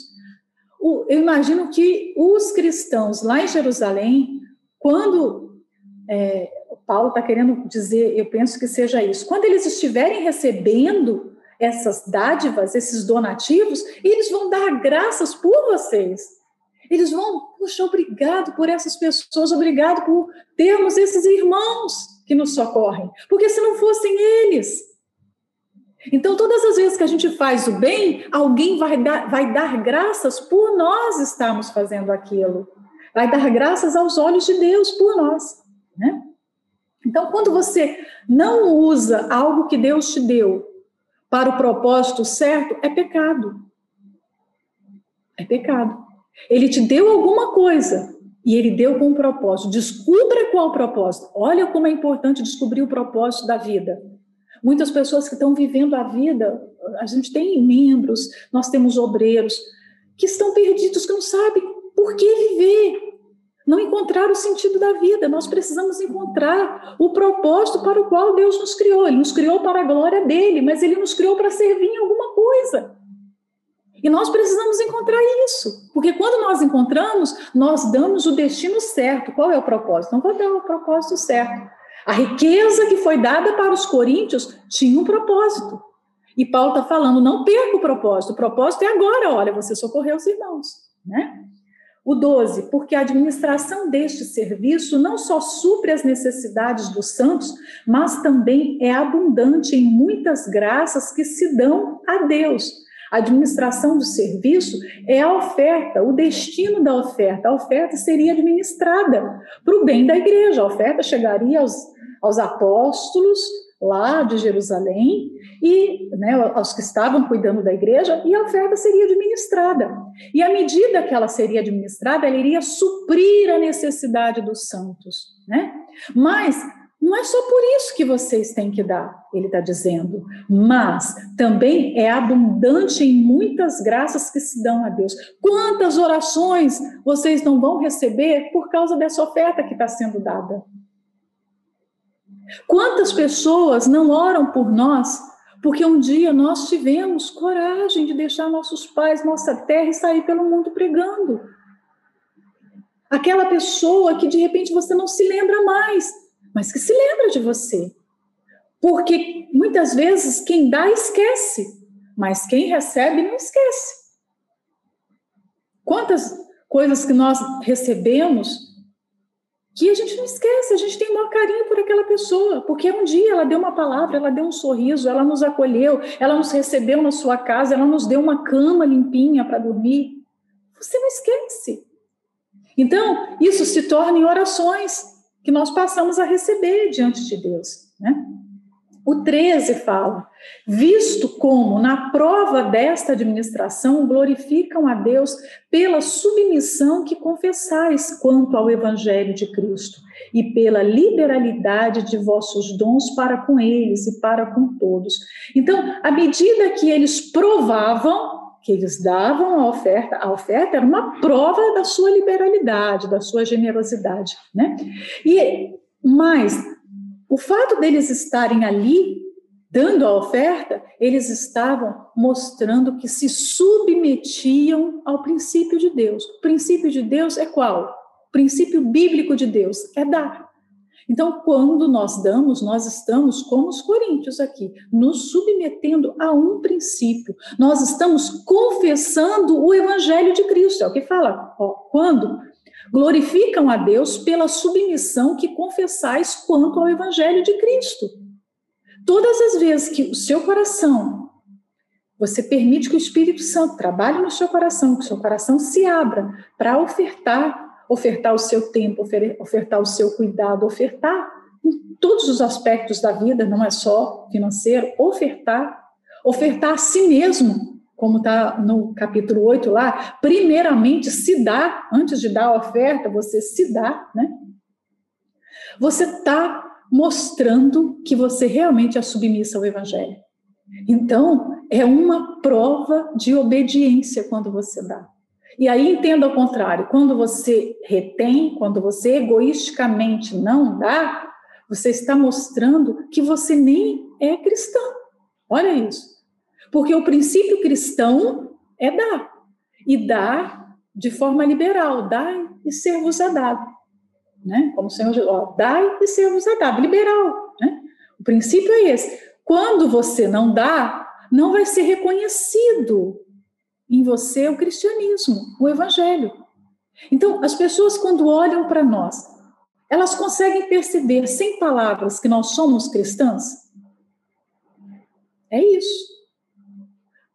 O, eu imagino que os cristãos lá em Jerusalém, quando é, Paulo está querendo dizer, eu penso que seja isso, quando eles estiverem recebendo essas dádivas, esses donativos, eles vão dar graças por vocês. Eles vão, puxa, obrigado por essas pessoas, obrigado por termos esses irmãos que nos socorrem. Porque se não fossem eles. Então, todas as vezes que a gente faz o bem, alguém vai dar, vai dar graças por nós estarmos fazendo aquilo. Vai dar graças aos olhos de Deus por nós. Né? Então, quando você não usa algo que Deus te deu para o propósito certo, é pecado. É pecado. Ele te deu alguma coisa e ele deu com um propósito. Descubra qual o propósito. Olha como é importante descobrir o propósito da vida. Muitas pessoas que estão vivendo a vida, a gente tem membros, nós temos obreiros que estão perdidos, que não sabem por que viver. Não encontrar o sentido da vida. Nós precisamos encontrar o propósito para o qual Deus nos criou. Ele nos criou para a glória dele, mas ele nos criou para servir em alguma coisa. E nós precisamos encontrar isso, porque quando nós encontramos, nós damos o destino certo. Qual é o propósito? Não vou dar o propósito certo. A riqueza que foi dada para os coríntios tinha um propósito. E Paulo está falando: não perca o propósito, o propósito é agora, olha, você socorreu os irmãos. Né? O 12, porque a administração deste serviço não só supre as necessidades dos santos, mas também é abundante em muitas graças que se dão a Deus. A administração do serviço é a oferta, o destino da oferta. A oferta seria administrada para o bem da igreja. A oferta chegaria aos, aos apóstolos lá de Jerusalém e né, aos que estavam cuidando da igreja, e a oferta seria administrada. E à medida que ela seria administrada, ela iria suprir a necessidade dos santos. Né? Mas não é só por isso que vocês têm que dar, ele está dizendo, mas também é abundante em muitas graças que se dão a Deus. Quantas orações vocês não vão receber por causa dessa oferta que está sendo dada? Quantas pessoas não oram por nós porque um dia nós tivemos coragem de deixar nossos pais, nossa terra e sair pelo mundo pregando? Aquela pessoa que de repente você não se lembra mais, mas que se lembra de você. Porque muitas vezes quem dá esquece, mas quem recebe não esquece. Quantas coisas que nós recebemos que a gente não esquece, a gente tem o maior carinho por aquela pessoa, porque um dia ela deu uma palavra, ela deu um sorriso, ela nos acolheu, ela nos recebeu na sua casa, ela nos deu uma cama limpinha para dormir. Você não esquece. Então, isso se torna em orações que nós passamos a receber diante de Deus, né? O 13 fala: visto como, na prova desta administração, glorificam a Deus pela submissão que confessais quanto ao Evangelho de Cristo, e pela liberalidade de vossos dons para com eles e para com todos. Então, à medida que eles provavam, que eles davam a oferta, a oferta era uma prova da sua liberalidade, da sua generosidade, né? E mais o fato deles estarem ali dando a oferta, eles estavam mostrando que se submetiam ao princípio de Deus. O princípio de Deus é qual? O princípio bíblico de Deus é dar. Então, quando nós damos, nós estamos como os coríntios aqui, nos submetendo a um princípio. Nós estamos confessando o evangelho de Cristo. É o que fala. Ó, quando glorificam a Deus pela submissão que confessais quanto ao Evangelho de Cristo. Todas as vezes que o seu coração, você permite que o Espírito Santo trabalhe no seu coração, que o seu coração se abra para ofertar, ofertar o seu tempo, ofertar o seu cuidado, ofertar em todos os aspectos da vida, não é só financeiro, ofertar, ofertar a si mesmo como está no capítulo 8 lá, primeiramente se dá, antes de dar a oferta, você se dá, né? Você está mostrando que você realmente é submissa ao Evangelho. Então, é uma prova de obediência quando você dá. E aí entenda ao contrário, quando você retém, quando você egoisticamente não dá, você está mostrando que você nem é cristão. Olha isso. Porque o princípio cristão é dar. E dar de forma liberal, dai e ser-vos é dado. Né? Como o Senhor diz, ó, dai e ser-vos é dado, liberal. Né? O princípio é esse. Quando você não dá, não vai ser reconhecido em você o cristianismo, o evangelho. Então, as pessoas, quando olham para nós, elas conseguem perceber, sem palavras, que nós somos cristãs? É isso.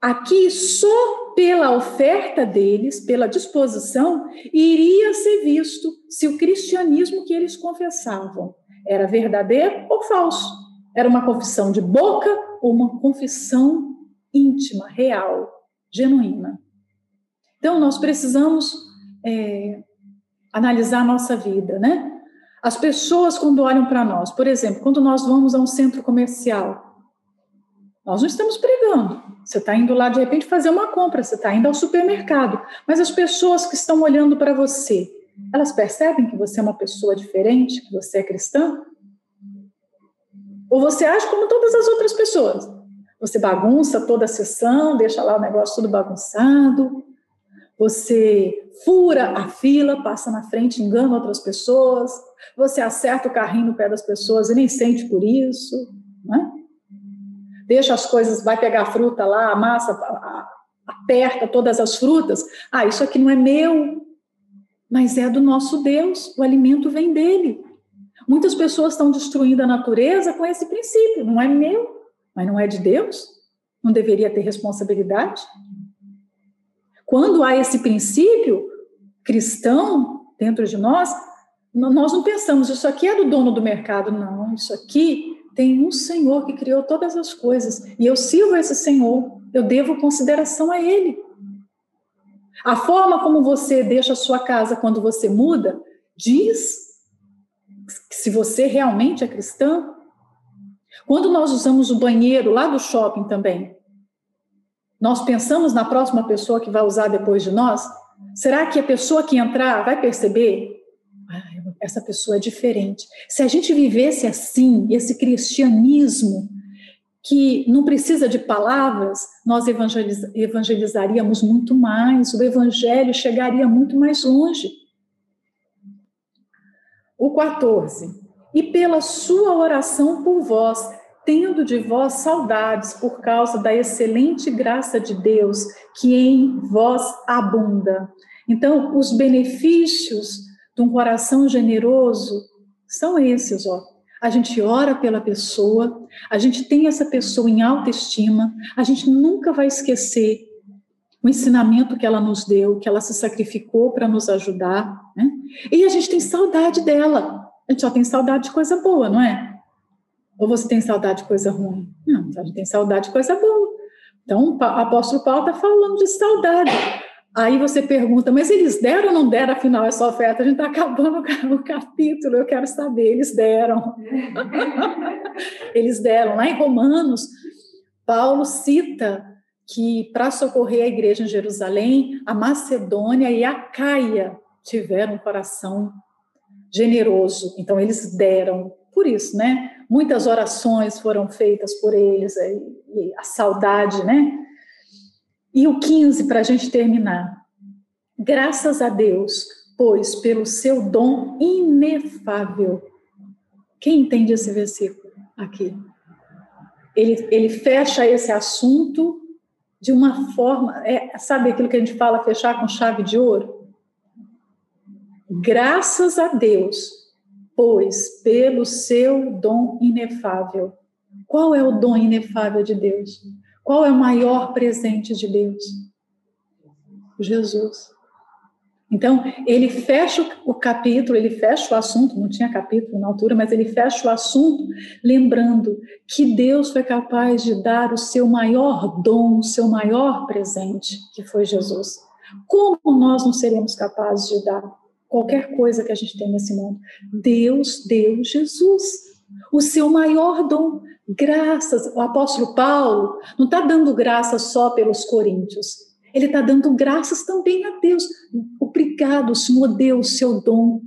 Aqui, só pela oferta deles, pela disposição, iria ser visto se o cristianismo que eles confessavam era verdadeiro ou falso. Era uma confissão de boca ou uma confissão íntima, real, genuína. Então, nós precisamos é, analisar a nossa vida, né? As pessoas, quando olham para nós, por exemplo, quando nós vamos a um centro comercial, nós não estamos pregando. Você está indo lá de repente fazer uma compra, você está indo ao supermercado. Mas as pessoas que estão olhando para você, elas percebem que você é uma pessoa diferente, que você é cristã? Ou você age como todas as outras pessoas? Você bagunça toda a sessão, deixa lá o negócio tudo bagunçado, você fura a fila, passa na frente, engana outras pessoas, você acerta o carrinho no pé das pessoas e nem sente por isso, né? Deixa as coisas, vai pegar a fruta lá, amassa, aperta todas as frutas. Ah, isso aqui não é meu, mas é do nosso Deus, o alimento vem dele. Muitas pessoas estão destruindo a natureza com esse princípio, não é meu, mas não é de Deus, não deveria ter responsabilidade. Quando há esse princípio cristão dentro de nós, nós não pensamos, isso aqui é do dono do mercado, não, isso aqui tem um Senhor que criou todas as coisas e eu sirvo esse Senhor, eu devo consideração a Ele. A forma como você deixa a sua casa quando você muda diz se você realmente é cristão. Quando nós usamos o banheiro lá do shopping também, nós pensamos na próxima pessoa que vai usar depois de nós? Será que a pessoa que entrar vai perceber? Essa pessoa é diferente. Se a gente vivesse assim, esse cristianismo que não precisa de palavras, nós evangeliz evangelizaríamos muito mais, o evangelho chegaria muito mais longe. O 14. E pela sua oração por vós, tendo de vós saudades por causa da excelente graça de Deus que em vós abunda. Então, os benefícios de um coração generoso são esses, ó. A gente ora pela pessoa, a gente tem essa pessoa em autoestima, a gente nunca vai esquecer o ensinamento que ela nos deu, que ela se sacrificou para nos ajudar, né? E a gente tem saudade dela. A gente só tem saudade de coisa boa, não é? Ou você tem saudade de coisa ruim? Não, a gente tem saudade de coisa boa. Então, o apóstolo Paulo está falando de saudade. Aí você pergunta, mas eles deram ou não deram, afinal, essa oferta? A gente está acabando (laughs) o capítulo, eu quero saber, eles deram. (laughs) eles deram. Lá em Romanos, Paulo cita que para socorrer a igreja em Jerusalém, a Macedônia e a Caia tiveram um coração generoso. Então, eles deram. Por isso, né? muitas orações foram feitas por eles, e a saudade, né? E o 15, para a gente terminar. Graças a Deus, pois pelo seu dom inefável. Quem entende esse versículo aqui? Ele, ele fecha esse assunto de uma forma, é, sabe aquilo que a gente fala, fechar com chave de ouro? Graças a Deus, pois, pelo seu dom inefável. Qual é o dom inefável de Deus? Qual é o maior presente de Deus? Jesus. Então, ele fecha o capítulo, ele fecha o assunto, não tinha capítulo na altura, mas ele fecha o assunto lembrando que Deus foi capaz de dar o seu maior dom, o seu maior presente, que foi Jesus. Como nós não seremos capazes de dar? qualquer coisa que a gente tem nesse mundo. Deus deu Jesus, o seu maior dom. Graças, o apóstolo Paulo não está dando graças só pelos coríntios, ele está dando graças também a Deus. Obrigado, Senhor deu o seu dom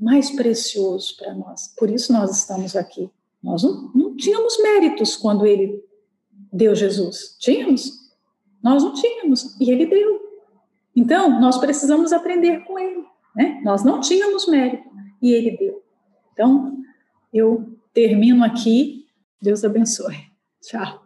mais precioso para nós. Por isso nós estamos aqui. Nós não, não tínhamos méritos quando ele deu Jesus. Tínhamos? Nós não tínhamos. E ele deu. Então, nós precisamos aprender com ele. Né? Nós não tínhamos mérito e ele deu. Então, eu termino aqui. Deus abençoe. Tchau.